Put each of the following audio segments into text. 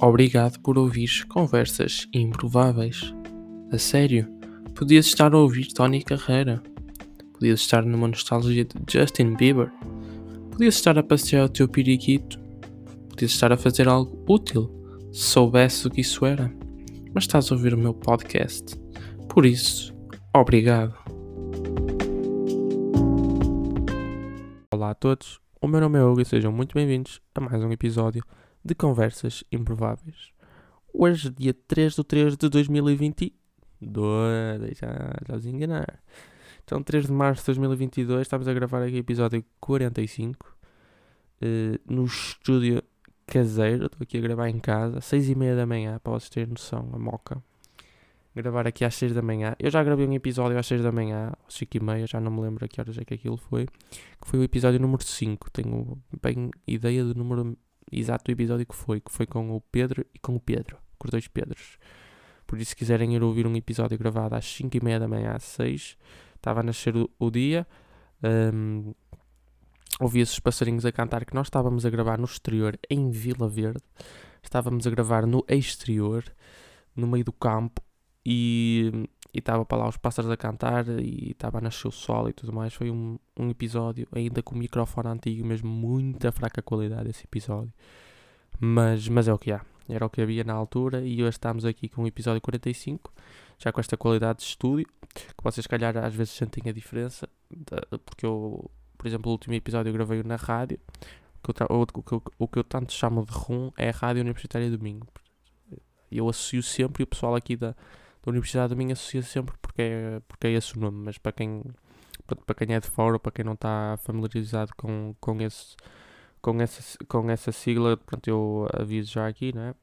Obrigado por ouvires conversas improváveis. A sério, podias estar a ouvir Tony Carreira. Podias estar numa nostalgia de Justin Bieber. Podias estar a passear o teu periquito. Podias estar a fazer algo útil, se soubesse o que isso era. Mas estás a ouvir o meu podcast. Por isso, obrigado. Olá a todos, o meu nome é Hugo e sejam muito bem-vindos a mais um episódio de Conversas Improváveis. Hoje, dia 3 de 3 de 2022, já, já os enganar. Então, 3 de março de 2022, estamos a gravar aqui o episódio 45 uh, eh, no estúdio caseiro. Estou aqui a gravar em casa, 6 e meia da manhã, para vocês terem noção, a moca. Gravar aqui às 6 da manhã. Eu já gravei um episódio às 6 da manhã, às 5 e meia, já não me lembro a que horas é que aquilo foi. Que foi o episódio número 5. Tenho bem ideia do número exato episódio que foi, que foi com o Pedro e com o Pedro, com os dois Pedros. Por isso, se quiserem ir ouvir um episódio gravado às 5 e meia da manhã, às 6, estava a nascer o, o dia, um, ouvia-se os passarinhos a cantar, que nós estávamos a gravar no exterior, em Vila Verde, estávamos a gravar no exterior, no meio do campo, e e estava para lá os pássaros a cantar e estava a nascer o sol e tudo mais. Foi um, um episódio, ainda com o microfone antigo, mesmo muita fraca qualidade esse episódio. Mas, mas é o que há. Era o que havia na altura e hoje estamos aqui com o episódio 45, já com esta qualidade de estúdio, que vocês calhar às vezes sentem a diferença, porque eu, por exemplo, o último episódio eu gravei na rádio, que eu, o, o, o, que eu tanto chamo de RUM é a Rádio Universitária Domingo. Eu associo sempre o pessoal aqui da, da Universidade do Minho associa sempre porque é, porque é esse o nome, mas para quem, para quem é de fora ou para quem não está familiarizado com, com, esse, com, essa, com essa sigla, pronto, eu aviso já aqui, não é?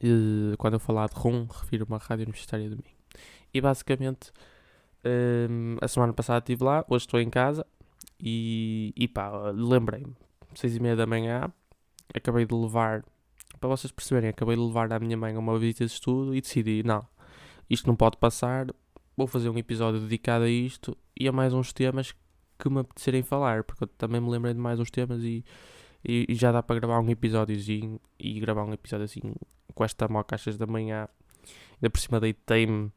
E, quando eu falar de RUM, refiro-me à Rádio Universitária do Minho. E basicamente, um, a semana passada estive lá, hoje estou em casa e, e pá, lembrei-me, seis e meia da manhã, acabei de levar para vocês perceberem, acabei de levar a minha mãe uma visita de estudo e decidi, não, isto não pode passar, vou fazer um episódio dedicado a isto e a mais uns temas que me apetecerem falar, porque eu também me lembrei de mais uns temas e, e, e já dá para gravar um episódiozinho e gravar um episódio assim com esta moca às da manhã. Ainda por cima deitei-me,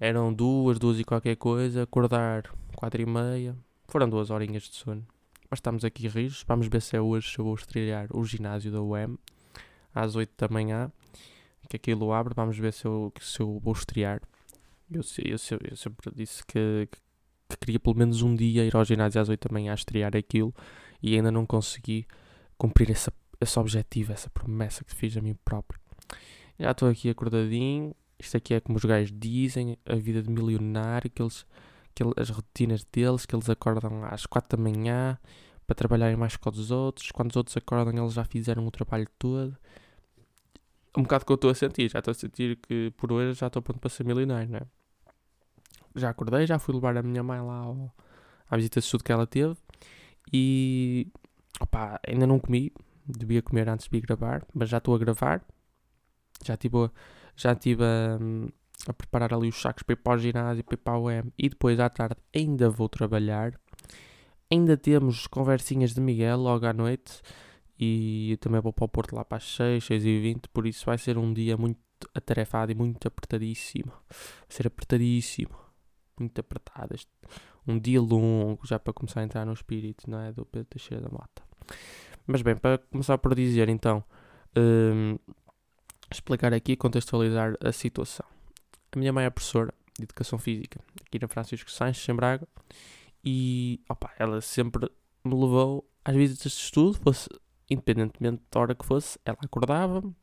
eram duas, duas e qualquer coisa, acordar quatro e meia, foram duas horinhas de sono. Mas estamos aqui rios, vamos ver se é hoje se eu vou estrear o ginásio da UEM às 8 da manhã que aquilo abre, vamos ver se eu, se eu vou estrear. Eu, eu, eu, eu sempre disse que, que, queria pelo menos um dia ir ao ginásio às 8 da manhã a estrear aquilo e ainda não consegui cumprir essa, esse objetivo, essa promessa que fiz a mim próprio. Já estou aqui acordadinho. Isto aqui é como os gajos dizem, a vida de milionário, que eles, que eles, as rotinas deles, que eles acordam às 4 da manhã para trabalharem mais que os outros. Quando os outros acordam, eles já fizeram o trabalho todo um bocado que eu estou a sentir. Já estou a sentir que por hoje já estou pronto para ser milionário, não é? Já acordei, já fui levar a minha mãe lá ao, à visita de estudo que ela teve e opa, ainda não comi. Devia comer antes de ir gravar, mas já estou a gravar. Já estive, já estive a, a preparar ali os sacos para ir para o ginásio, para ir para o UEM e depois à tarde ainda vou trabalhar. Ainda temos conversinhas de Miguel logo à noite e também vou para o Porto lá para as 6, 6 e 20, por isso vai ser um dia muito atarefado e muito apertadíssimo. Vai ser apertadíssimo, muito apertado. Este, um dia longo já para começar a entrar no espírito, não é? Do Pedro Teixeira da Mota. Mas bem, para começar por dizer então, um, explicar aqui, contextualizar a situação. A minha mãe é professora de Educação Física aqui na Francisco Sanches, em Braga, e opa, ela sempre me levou às visitas de estudo, fosse independentemente da hora que fosse, ela acordava-me,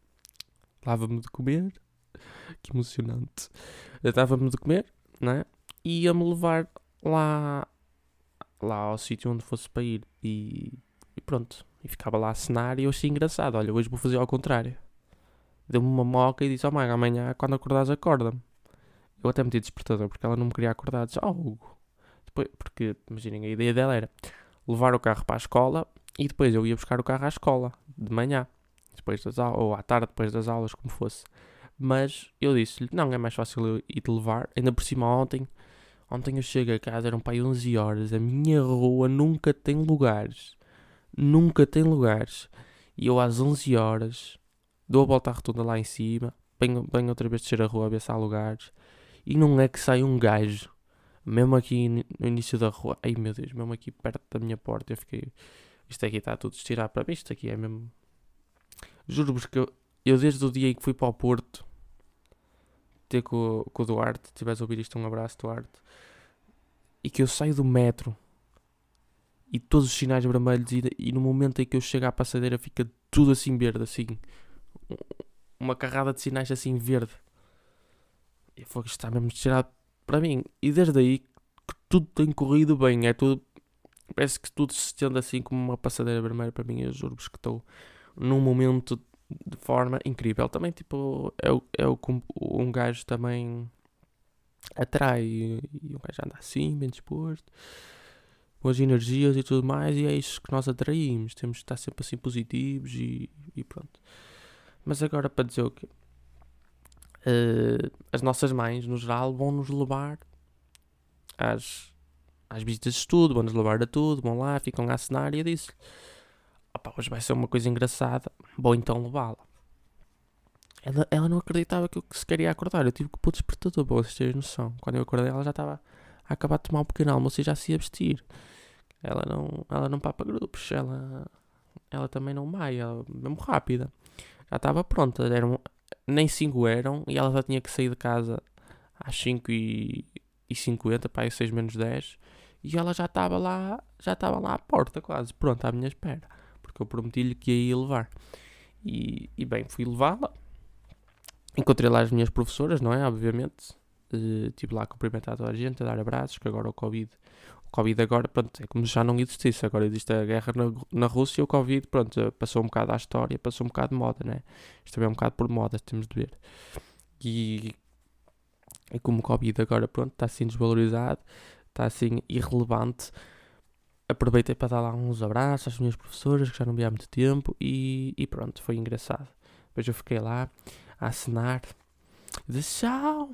dava-me de comer, que emocionante, dava-me de comer, né? E ia-me levar lá, lá ao sítio onde fosse para ir e, e, pronto, e ficava lá a cenar e eu achei engraçado, olha, hoje vou fazer ao contrário. Deu-me uma moca e disse, oh mãe, amanhã quando acordares acorda-me. Eu até meti despertador porque ela não me queria acordar, disse, oh Hugo. Depois, porque, imaginem, a ideia dela era levar o carro para a escola e depois eu ia buscar o carro à escola, de manhã, depois das aulas, ou à tarde, depois das aulas, como fosse. Mas eu disse-lhe, não, é mais fácil eu ir te levar. Ainda por cima ontem, ontem eu cheguei a casa, eram para aí 11 horas. A minha rua nunca tem lugares. Nunca tem lugares. E eu às 11 horas dou a volta à rotunda lá em cima, venho, venho outra vez descer a rua a ver se há lugares, e não é que sai um gajo, mesmo aqui no início da rua, ai meu Deus, mesmo aqui perto da minha porta, eu fiquei, isto aqui está tudo estirado para mim, isto aqui é mesmo, juro-vos que eu, eu desde o dia em que fui para o Porto, ter com, com o Duarte, se tivesse a ouvir isto, um abraço Duarte, e que eu saio do metro, e todos os sinais vermelhos, e, e no momento em que eu chego à passadeira fica tudo assim verde, assim, uma carrada de sinais assim verde. E foi que está mesmo tirado para mim. E desde aí que tudo tem corrido bem. É tudo. Parece que tudo se estende assim como uma passadeira vermelha para mim. Eu juro-vos que estou num momento de forma incrível. Também, tipo, é o, é o um gajo também atrai. E um gajo anda assim, bem disposto. Boas energias e tudo mais. E é isso que nós atraímos. Temos que estar sempre assim positivos e, e pronto. Mas agora para dizer o quê? Uh, as nossas mães, no geral, vão nos levar às, às visitas de estudo, vão nos levar a tudo, vão lá, ficam a assinar e eu disse opá, hoje vai ser uma coisa engraçada, vou então levá-la. Ela, ela não acreditava que eu sequer ia acordar, eu tive que pôr despertador para vocês terem noção. Quando eu acordei ela já estava a acabar de tomar um pequeno almoço e já se ia vestir. Ela não, ela não papa grupos, ela, ela também não maia, mesmo rápida já estava pronta. Eram, nem 5 eram e ela já tinha que sair de casa às 5 e, e 50, para 6 menos 10. E ela já estava lá, já estava lá à porta quase, pronta à minha espera. Porque eu prometi-lhe que ia levar. E, e bem, fui levá-la. Encontrei lá as minhas professoras, não é? Obviamente. Uh, lá a cumprimentar toda a gente, a dar abraços, que agora o Covid Covid agora, pronto, é como já não existisse. Agora existe a guerra na, na Rússia o Covid, pronto, passou um bocado à história, passou um bocado de moda, né? Isto também é um bocado por moda, temos de ver. E, e como o Covid agora, pronto, está assim desvalorizado, está assim irrelevante, aproveitei para dar lá uns abraços às minhas professoras, que já não vi há muito tempo, e, e pronto, foi engraçado. Depois eu fiquei lá a assinar, disse tchau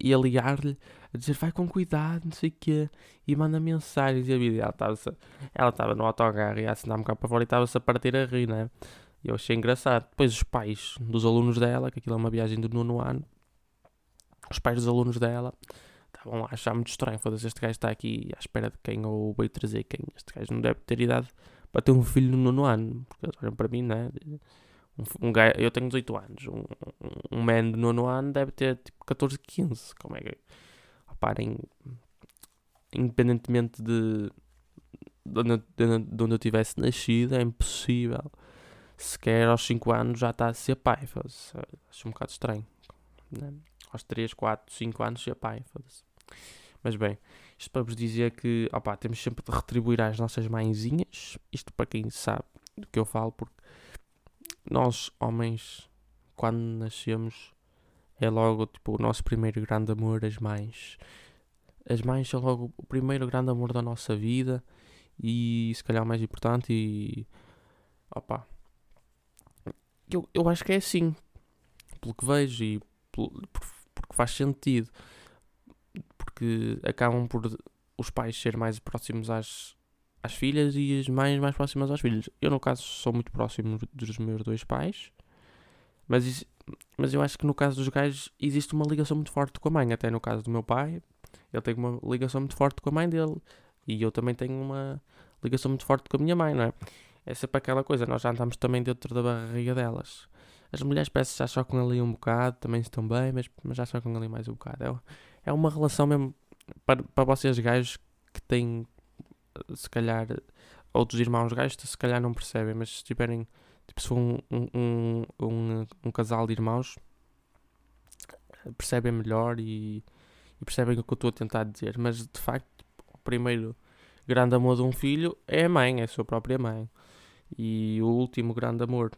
e a ligar-lhe, a dizer vai com cuidado, não sei o quê, e manda mensagens e a vida. Ela estava no autocarro e a assinar-me cá para fora e estava-se a partir a rir, né? E eu achei engraçado. Depois os pais dos alunos dela, que aquilo é uma viagem do nono ano, os pais dos alunos dela estavam lá a achar muito estranho. Foda-se, este gajo está aqui à espera de quem ou veio trazer quem. Este gajo não deve ter idade para ter um filho no nono ano, porque eles olham para mim, né? Um, um gajo, eu tenho 18 anos. Um, um, man de nono ano deve ter tipo 14, 15. Como é que. Reparem, independentemente de, de, onde, de, de onde eu tivesse nascido, é impossível. Sequer aos 5 anos já está a ser pai. Acho um bocado estranho. Né? Aos 3, 4, 5 anos ser pai. Mas bem, isto para vos dizer que opa, temos sempre de retribuir às nossas mãezinhas. Isto para quem sabe do que eu falo, porque nós, homens, quando nascemos, é logo tipo, o nosso primeiro grande amor, as mães. As mães são logo o primeiro grande amor da nossa vida e se calhar o mais importante e opa. Eu, eu acho que é assim, pelo que vejo e pelo, porque faz sentido. Porque acabam por os pais ser mais próximos às, às filhas e as mães mais próximas aos filhos. Eu, no caso, sou muito próximo dos meus dois pais, mas, isso, mas eu acho que no caso dos gajos existe uma ligação muito forte com a mãe. Até no caso do meu pai, ele tem uma ligação muito forte com a mãe dele e eu também tenho uma ligação muito forte com a minha mãe, não é? É sempre aquela coisa, nós já andamos também dentro da barriga delas. As mulheres parece que já chocam ali um bocado, também estão bem, mas, mas já chocam ali mais um bocado. É, é uma relação mesmo para, para vocês gajos que têm se calhar outros irmãos gajos se calhar não percebem, mas se tiverem tipo, se for um, um, um, um casal de irmãos percebem melhor e, e, percebem o que eu estou a tentar dizer, mas de facto o primeiro grande amor de um filho é a mãe, é a sua própria mãe e o último grande amor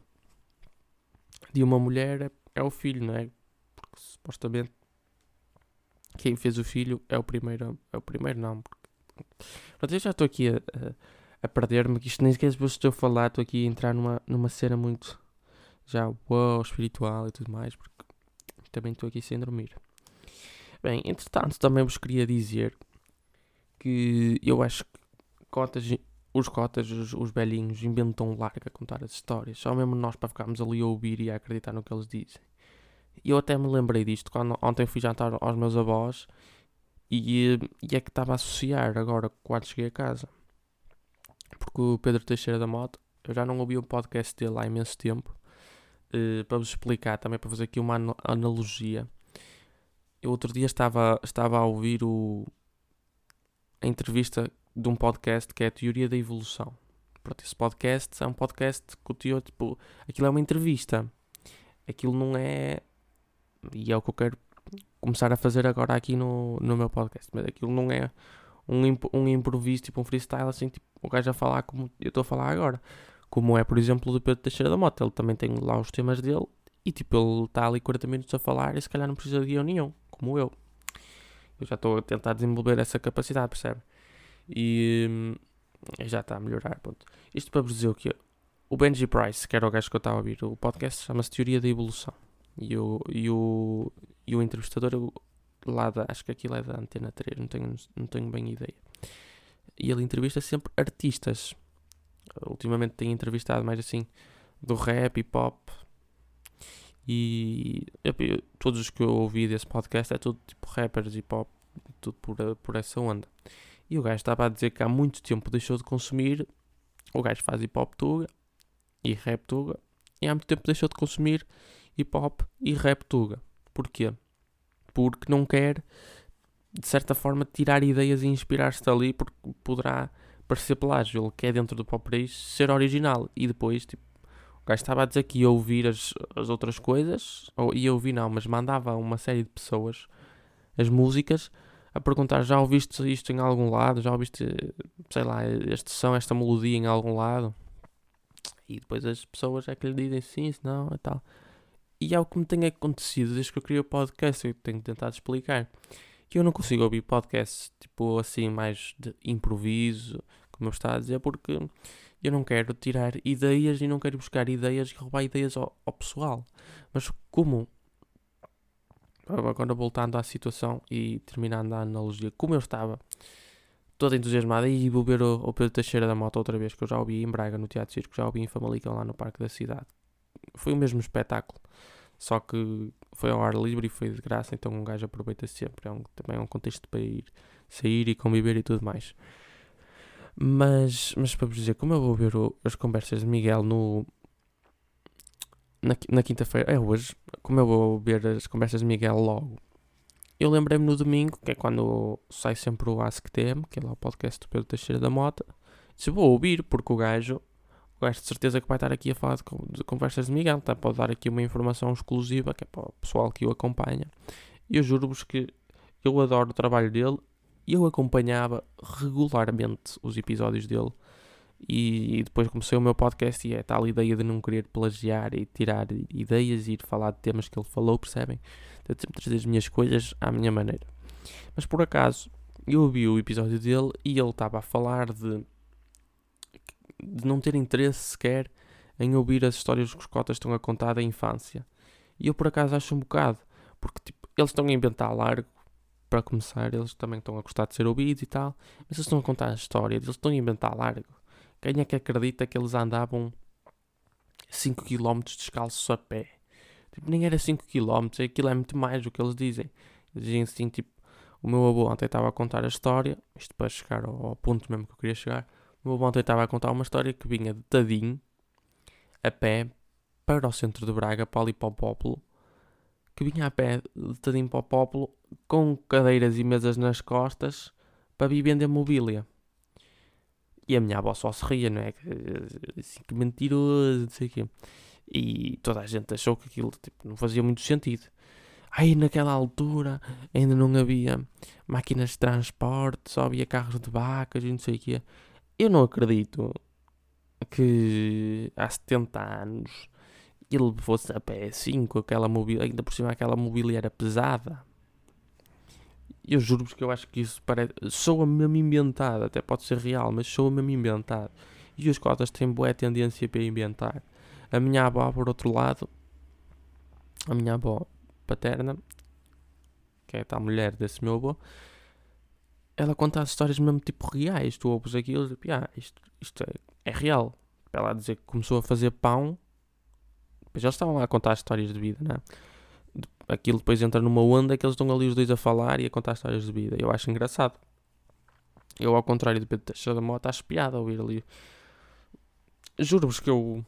de uma mulher é, é o filho, não é? Porque supostamente quem fez o filho é o primeiro, é o primeiro não, Pronto, eu já estou aqui a, a, a perder-me, que isto nem sequer estou a falar, estou aqui a entrar numa, numa cena muito já wow, espiritual e tudo mais, porque também estou aqui sem dormir. Bem, entretanto, também vos queria dizer que eu acho que cotas os cotas, os, os velhinhos, inventam larga contar as histórias. Só mesmo nós para ficarmos ali a ouvir e a acreditar no que eles dizem. E eu até me lembrei disto quando ontem fui jantar aos meus avós e, e é que estava a associar agora quando cheguei a casa. Porque o Pedro Teixeira da Moto, eu já não ouvi o podcast dele há imenso tempo. Uh, para vos explicar também, para fazer aqui uma analogia. Eu outro dia estava, estava a ouvir o, a entrevista de um podcast que é a Teoria da Evolução. Pronto, esse podcast é um podcast que o teor, tipo, aquilo é uma entrevista. Aquilo não é. E é o que eu quero começar a fazer agora aqui no, no meu podcast. Mas aquilo não é um, um improviso, tipo um freestyle, assim, tipo, o gajo a falar como eu estou a falar agora. Como é, por exemplo, o do Pedro Teixeira da Mota. Ele também tem lá os temas dele e, tipo, ele está ali 40 minutos a falar e se calhar não precisa de guião nenhum, como eu. Eu já estou a tentar desenvolver essa capacidade, percebe? E hum, já está a melhorar. Isto para dizer o que o Benji Price, que era o gajo que eu estava a ouvir, o podcast chama-se Teoria da Evolução. E o, e o, e o entrevistador lá da, acho que aquilo é da Antena 3, não tenho, não tenho bem ideia. E ele entrevista sempre artistas. Ultimamente tem entrevistado mais assim do rap e pop. E eu, todos os que eu ouvi desse podcast é tudo tipo rappers e pop, tudo por, por essa onda. E o gajo estava a dizer que há muito tempo deixou de consumir. O gajo faz hip hop tuga e rap tuga. E há muito tempo deixou de consumir hip hop e rap tuga. Porquê? Porque não quer, de certa forma, tirar ideias e inspirar-se dali, porque poderá parecer plágio. Ele quer, dentro do pop raiz, ser original. E depois, tipo, o gajo estava a dizer que ia ouvir as, as outras coisas, ou ia ouvir não, mas mandava uma série de pessoas as músicas a perguntar: já ouviste isto em algum lado? Já ouviste, sei lá, este som, esta melodia em algum lado? E depois as pessoas é que lhe dizem sim, se não e tal. E é o que me tem acontecido desde que eu criei o podcast. Eu tenho tentado explicar que eu não consigo ouvir podcasts tipo assim, mais de improviso, como eu estava a dizer, porque eu não quero tirar ideias e não quero buscar ideias e roubar ideias ao, ao pessoal. Mas como agora voltando à situação e terminando a analogia, como eu estava todo entusiasmado e vou ver o, o Pedro Teixeira da Moto outra vez, que eu já ouvi em Braga no Teatro Circo, já ouvi em Famalicão lá no Parque da Cidade. Foi o mesmo espetáculo, só que foi ao ar livre e foi de graça, então um gajo aproveita sempre. É um, também é um contexto para ir sair e conviver e tudo mais. Mas, mas para vos dizer, como eu vou ver o, as conversas de Miguel no, na, na quinta-feira, é hoje, como eu vou ver as conversas de Miguel logo, eu lembrei-me no domingo, que é quando sai sempre o AskTM, que é lá o podcast do Pedro Teixeira da Mota, disse, vou ouvir, porque o gajo, gajo de certeza que vai estar aqui a falar de, conversas de Miguel, tá? pode dar aqui uma informação exclusiva, que é para o pessoal que o acompanha. E eu juro-vos que eu adoro o trabalho dele, e eu acompanhava regularmente os episódios dele, e, e, depois comecei o meu podcast e é tal ideia de não querer plagiar e tirar ideias e ir falar de temas que ele falou, percebem? De sempre trazer as minhas coisas à minha maneira. Mas por acaso, eu ouvi o episódio dele e ele estava a falar de, de não ter interesse sequer em ouvir as histórias que os cotas estão a contar da infância. E eu por acaso acho um bocado, porque tipo, eles estão a inventar largo, para começar, eles também estão a gostar de ser ouvidos e tal, mas eles estão a contar a história, eles estão a inventar largo. Quem é que acredita que eles andavam 5 km descalços a pé? Tipo, nem era 5 km, aquilo é muito mais do que eles dizem. Eles dizem assim, tipo, o meu avô ontem estava a contar a história, isto para chegar ao, ao ponto mesmo que eu queria chegar. O meu ontem estava a contar uma história que vinha de Tadim, a pé, para o centro de Braga, para ali para o Pópulo, que vinha a pé de Tadim para o Pópulo, com cadeiras e mesas nas costas, para vir vender mobília. E a minha avó só se ria, não é? Assim, que mentiroso, não sei o quê. E toda a gente achou que aquilo tipo, não fazia muito sentido. Aí naquela altura ainda não havia máquinas de transporte, só havia carros de vacas e não sei o quê. Eu não acredito que há 70 anos ele fosse a pé assim, com aquela mobília, ainda por cima aquela mobília era pesada. Eu juro-vos que eu acho que isso parece. soa mesmo inventado, até pode ser real, mas soa mesmo inventado. E os cotas têm boa tendência para inventar. A minha avó, por outro lado, a minha avó paterna, que é a mulher desse meu avô, ela conta as histórias mesmo tipo reais. Tu ouves aquilo e tipo, ah, isto, isto é, é real. Para ela dizer que começou a fazer pão. Depois eles estavam lá a contar histórias de vida, não é? Aquilo depois entra numa onda que eles estão ali os dois a falar e a contar histórias de vida. Eu acho engraçado. Eu, ao contrário do Pedro Teixeira da Mota, acho piada ouvir ali. Juro-vos que eu.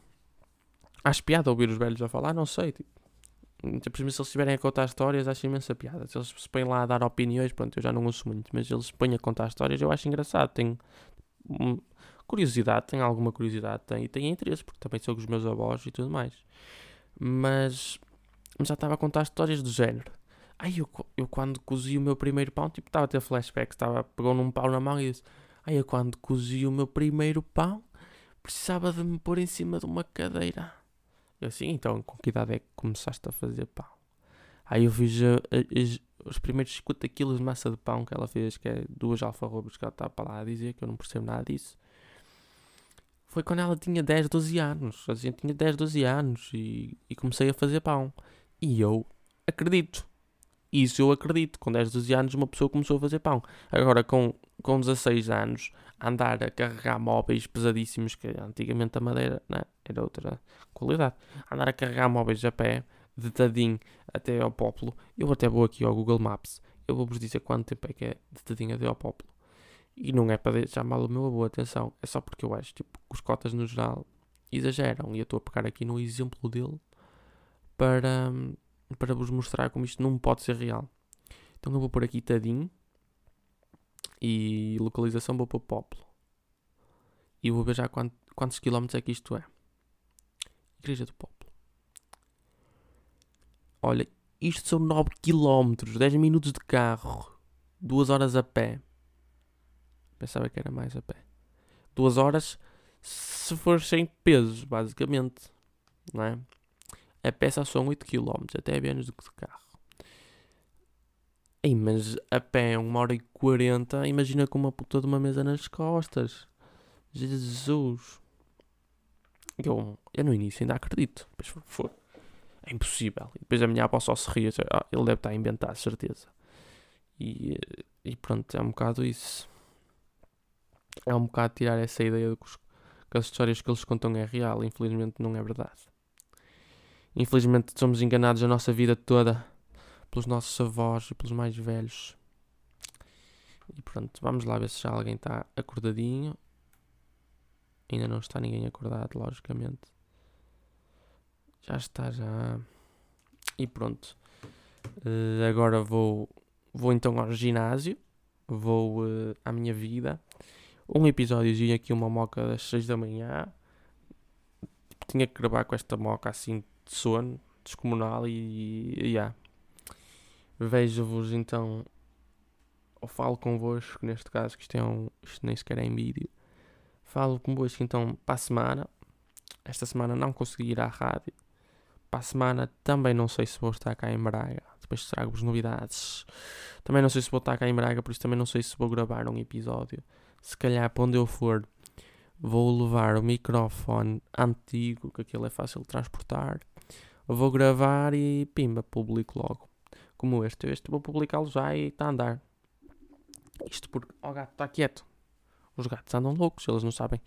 Acho piada ouvir os velhos a falar, não sei. Tipo, tipo, se eles estiverem a contar histórias, acho imensa piada. Se eles se põem lá a dar opiniões, pronto, eu já não ouço muito, mas eles se põem a contar histórias, eu acho engraçado. Tenho curiosidade, tenho alguma curiosidade, tenho, e tenho interesse, porque também sou com os meus avós e tudo mais. Mas, mas já estava a contar histórias do género. Ai, eu, eu quando cozi o meu primeiro pão, tipo, estava a ter flashbacks, estava, pegou num pau na mão e disse, ai, eu quando cozi o meu primeiro pão, precisava de me pôr em cima de uma cadeira. Assim, então, com que idade é que começaste a fazer pão? Aí eu fiz uh, uh, os primeiros 50 quilos de massa de pão que ela fez, que é duas alfarrobas que ela está para lá a dizer, que eu não percebo nada disso. Foi quando ela tinha 10, 12 anos. Assim, tinha 10, 12 anos e, e comecei a fazer pão. E eu acredito isso eu acredito. Com 10, 12 anos uma pessoa começou a fazer pão. Agora com, com 16 anos, andar a carregar móveis pesadíssimos, que antigamente a madeira né, era outra qualidade. Andar a carregar móveis a pé, de Tadim até ao Popolo. Eu até vou aqui ao Google Maps. Eu vou-vos dizer quanto tempo é que é de Tadim até ao Popolo. E não é para deixar mal o meu avô, atenção. É só porque eu acho tipo, que os cotas no geral exageram. E eu estou a pegar aqui no exemplo dele para, para vos mostrar como isto não pode ser real. Então eu vou pôr aqui Tadim e localização vou pôr Poplo. E vou ver já quantos, quantos quilómetros é que isto é. Igreja do Poplo. Olha, isto são 9 quilómetros, 10 minutos de carro, 2 horas a pé. Pensava que era mais a pé. 2 horas se for sem pesos, basicamente. Não é? A peça são 8 km, até é menos do que de carro. Ei, mas a pé é 1 hora e 40, imagina com uma puta de uma mesa nas costas. Jesus. Eu, eu no início ainda acredito. Depois foi, É impossível. E depois a minha avó só se ria. Ah, ele deve estar a inventar, certeza. E, e pronto, é um bocado isso. É um bocado tirar essa ideia de que, os, que as histórias que eles contam é real. Infelizmente não é verdade. Infelizmente somos enganados a nossa vida toda pelos nossos avós e pelos mais velhos. E pronto, vamos lá ver se já alguém está acordadinho. Ainda não está ninguém acordado, logicamente. Já está, já. E pronto. Uh, agora vou, vou então ao ginásio. Vou uh, à minha vida. Um episódiozinho aqui, uma moca das 6 da manhã. Tinha que gravar com esta moca assim de sono descomunal e, e yeah. Vejo-vos então ou falo convosco neste caso que isto, é um, isto nem sequer é em vídeo. Falo convosco então para a semana. Esta semana não consegui ir à rádio. Para a semana também não sei se vou estar cá em Braga. Depois trago-vos novidades. Também não sei se vou estar cá em Braga por isso também não sei se vou gravar um episódio. Se calhar para onde eu for vou levar o microfone antigo que aquele é fácil de transportar. Vou gravar e pimba, publico logo. Como este. Este vou publicá-lo já e está a andar. Isto porque. Ó oh, gato, está quieto. Os gatos andam loucos, eles não sabem.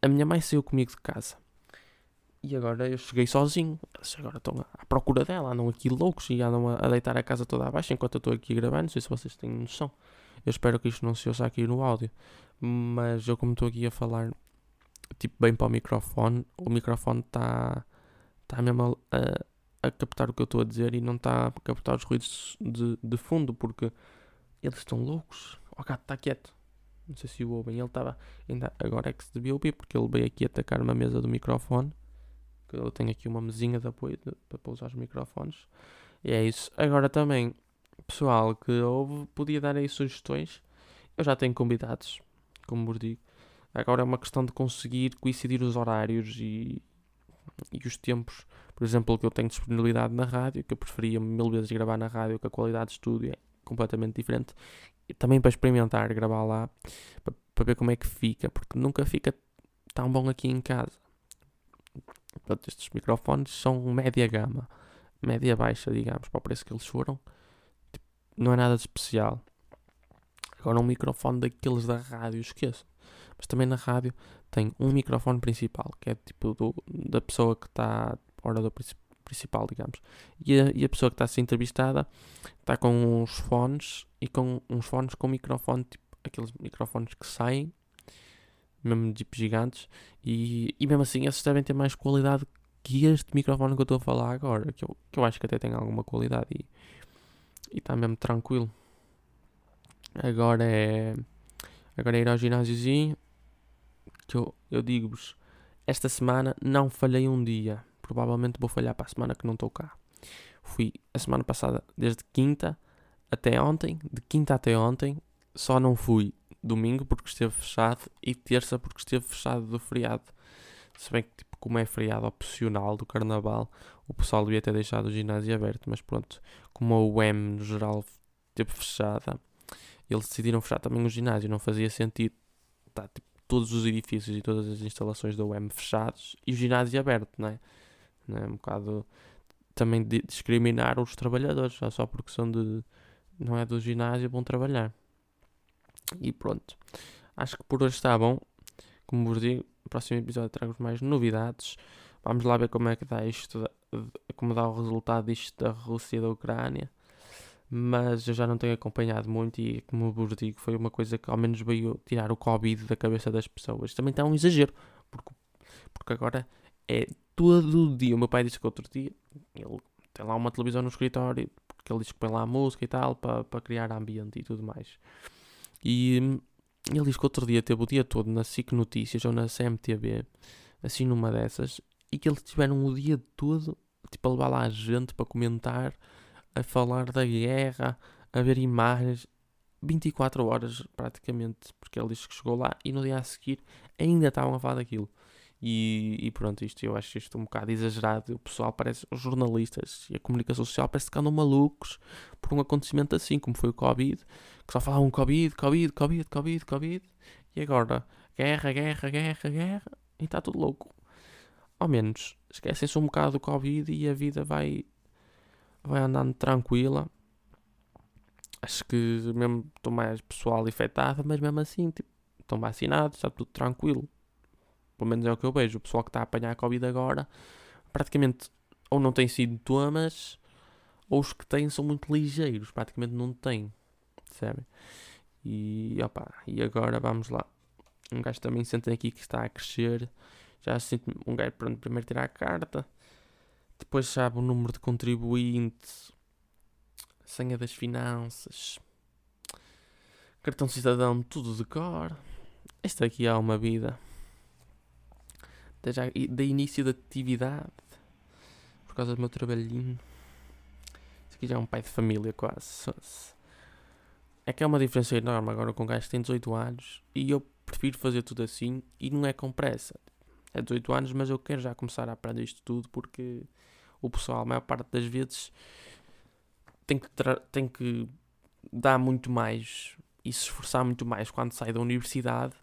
A minha mãe saiu comigo de casa. E agora eu cheguei sozinho. Eles agora estão à procura dela, andam aqui loucos e andam a, deitar a casa toda abaixo enquanto eu estou aqui gravando. Não sei se vocês têm noção. Eu espero que isto não se ouça aqui no áudio. Mas eu, como estou aqui a falar, tipo, bem para o microfone, o microfone está está mesmo a, a, captar o que eu estou a dizer e não está a captar os ruídos de, de fundo porque eles estão loucos. O gato está quieto. Não sei se o ouvem. Ele estava. Ainda agora é que se devia ouvir porque ele veio aqui atacar uma mesa do microfone. Que eu tenho aqui uma mesinha de apoio de, para pousar os microfones. E é isso. Agora também, pessoal que ouve, podia dar aí sugestões. Eu já tenho convidados, como vos digo. Agora é uma questão de conseguir coincidir os horários e, e os tempos, por exemplo, que eu tenho disponibilidade na rádio, que eu preferia mil vezes gravar na rádio, que a qualidade de estúdio é completamente diferente, e também para experimentar gravar lá, para, para ver como é que fica, porque nunca fica tão bom aqui em casa. Portanto, estes microfones são média gama, média baixa, digamos, para o preço que eles foram. Tipo, não é nada de especial. Agora um microfone daqueles da rádio, esqueço. Mas também na rádio tem um microfone principal, que é tipo do, da pessoa que está, orador principal, digamos. E a, e a pessoa que está a ser entrevistada está com uns fones e com uns fones com microfone, tipo aqueles microfones que saem, mesmo tipo gigantes, e, e mesmo assim esses devem ter mais qualidade que este microfone que eu estou a falar agora, que eu, que eu acho que até tem alguma qualidade e está mesmo tranquilo. Agora é. Agora é ir ao ginásiozinho. Que eu, eu digo-vos, esta semana não falhei um dia. Provavelmente vou falhar para a semana que não estou cá. Fui a semana passada, desde quinta até ontem, de quinta até ontem, só não fui domingo porque esteve fechado e terça porque esteve fechado do feriado. Se bem que, tipo, como é feriado opcional do carnaval, o pessoal devia ter deixado o ginásio aberto, mas pronto, como a UEM no geral esteve fechada, eles decidiram fechar também o ginásio, não fazia sentido. Tá, tipo, todos os edifícios e todas as instalações da UEM fechados e o ginásio aberto, não é? Não é? Um bocado também discriminar os trabalhadores, só porque são de. não é do ginásio, vão trabalhar. E pronto. Acho que por hoje está bom. Como vos digo, no próximo episódio trago mais novidades. Vamos lá ver como é que dá isto, como dá o resultado disto da Rússia e da Ucrânia. Mas eu já não tenho acompanhado muito e, como vos digo, foi uma coisa que ao menos veio tirar o Covid da cabeça das pessoas. Também está um exagero, porque, porque agora é todo dia. O meu pai disse que outro dia ele tem lá uma televisão no escritório, porque ele diz que põe lá a música e tal, para, para criar ambiente e tudo mais. E ele diz que outro dia teve o dia todo na SIC Notícias ou na CMTV, assim numa dessas, e que eles tiveram o dia todo tipo, a levar lá a gente para comentar, a falar da guerra, a ver imagens, 24 horas praticamente, porque ele diz que chegou lá e no dia a seguir ainda estavam a falar daquilo. E, e, pronto, isto eu acho isto um bocado exagerado. O pessoal parece, os jornalistas e a comunicação social parece que andam malucos por um acontecimento assim, como foi o Covid, que só falavam Covid, Covid, Covid, Covid, Covid, e agora guerra, guerra, guerra, guerra, e está tudo louco. Ao menos esquecem-se um bocado do Covid e a vida vai, vai andando tranquila. Acho que mesmo estou mais pessoal infectado, mas mesmo assim, tipo, estão vacinados, está tudo tranquilo. Pelo menos é o que eu vejo. O pessoal que está a apanhar a Covid agora, praticamente ou não tem sintomas, ou os que têm são muito ligeiros, praticamente não têm. Percebem? E, opa, e agora vamos lá. Um gajo também senta aqui que está a crescer. Já sinto um gajo pronto, primeiro tirar a carta. Depois sabe o número de contribuinte. Senha das finanças. Cartão cidadão, tudo de cor. Esta aqui há uma vida já, da início da atividade, por causa do meu trabalhinho. Isso aqui já é um pai de família quase. É que é uma diferença enorme agora com um gajo que tem 18 anos e eu prefiro fazer tudo assim e não é com pressa. É 18 anos, mas eu quero já começar a aprender isto tudo porque o pessoal, a maior parte das vezes, tem que, tem que dar muito mais e se esforçar muito mais quando sai da universidade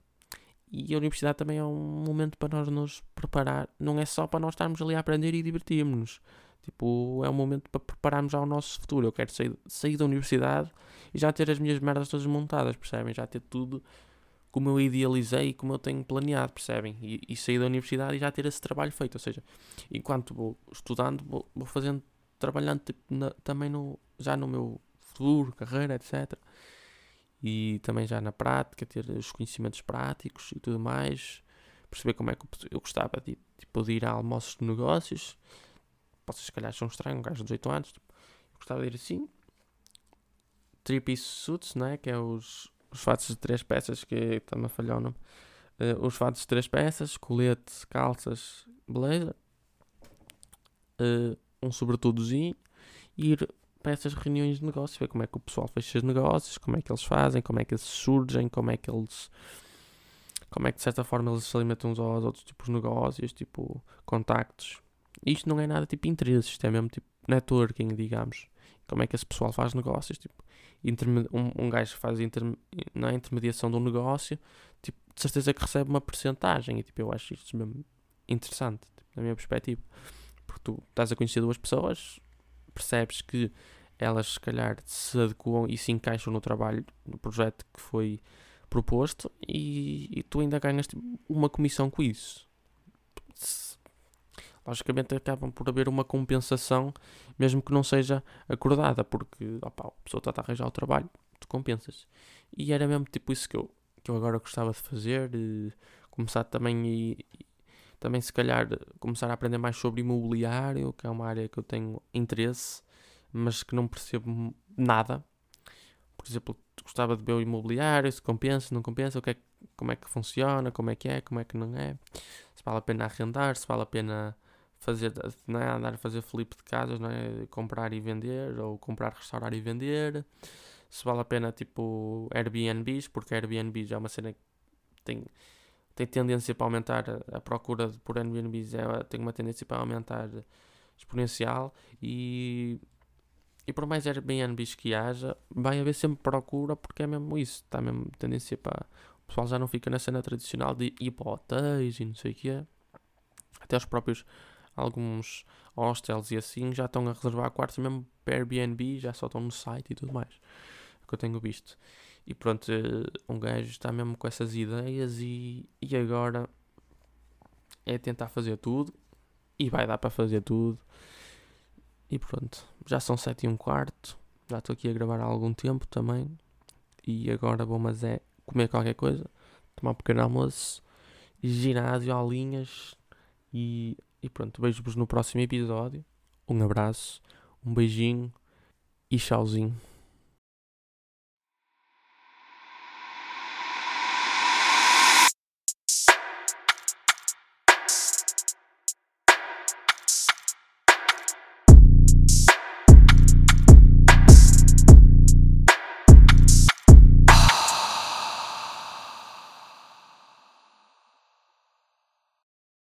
e a universidade também é um momento para nós nos preparar. Não é só para nós estarmos ali a aprender e divertirmos. Tipo, é um momento para prepararmos ao nosso futuro. Eu quero sair, sair da universidade e já ter as minhas merdas todas montadas, percebem? Já ter tudo como eu idealizei e como eu tenho planeado, percebem? E, e sair da universidade e já ter esse trabalho feito. Ou seja, enquanto vou estudando, vou, vou fazendo, trabalhando tipo, na, também no, já no meu futuro, carreira, etc e também já na prática, ter os conhecimentos práticos e tudo mais, perceber como é que eu gostava de, tipo, de ir a almoços de negócios. Vocês, se calhar, são estranhos, um gajo de 18 anos. Tipo, gostava de ir assim. Three-piece suits, não é? Que é os, os fatos de três peças, que está-me a falhar o nome. Uh, os fatos de três peças, colete, calças, blazer. Uh, um sobretudozinho. Ir para essas reuniões de negócios, ver como é que o pessoal fecha os negócios, como é que eles fazem, como é que eles surgem, como é que eles. Como é que de certa forma eles se alimentam uns aos outros tipos de negócios, tipo contactos. Isto não é nada tipo interesses, isto é mesmo tipo networking, digamos. Como é que esse pessoal faz negócios, tipo, um, um gajo faz inter na intermediação de um negócio, tipo, de certeza que recebe uma porcentagem e tipo, eu acho isto mesmo interessante, tipo, na minha perspectiva. Porque tu estás a conhecer duas pessoas, percebes que elas se calhar se adequam e se encaixam no trabalho, no projeto que foi proposto e, e tu ainda ganhas uma comissão com isso. Logicamente acabam por haver uma compensação, mesmo que não seja acordada, porque opa, a pessoa está a arranjar o trabalho, tu compensas. E era mesmo tipo isso que eu, que eu agora gostava de fazer, começar também e, também se calhar começar a aprender mais sobre imobiliário, que é uma área que eu tenho interesse, mas que não percebo nada. Por exemplo, gostava de ver o imobiliário, se compensa, não compensa, o que é, como é que funciona, como é que é, como é que não é, se vale a pena arrendar, se vale a pena fazer, não é, andar a fazer flip de casas, não é, comprar e vender, ou comprar, restaurar e vender, se vale a pena tipo Airbnbs, porque Airbnb já é uma cena que tem, tem tendência para aumentar, a procura por Airbnbs é, tem uma tendência para aumentar exponencial e e por mais Airbnbs que haja, vai haver sempre procura porque é mesmo isso. Está mesmo tendência para. O pessoal já não fica na cena tradicional de hotéis e não sei o que é. Até os próprios. Alguns hostels e assim já estão a reservar quartos mesmo para Airbnb, já só estão no site e tudo mais. Que eu tenho visto. E pronto, eh, um gajo está mesmo com essas ideias e, e agora é tentar fazer tudo. E vai dar para fazer tudo. E pronto, já são sete e um quarto. Já estou aqui a gravar há algum tempo também. E agora vou, mas é comer qualquer coisa, tomar um pequeno almoço, ginásio, aulinhas. E, e pronto, vejo-vos no próximo episódio. Um abraço, um beijinho e tchauzinho.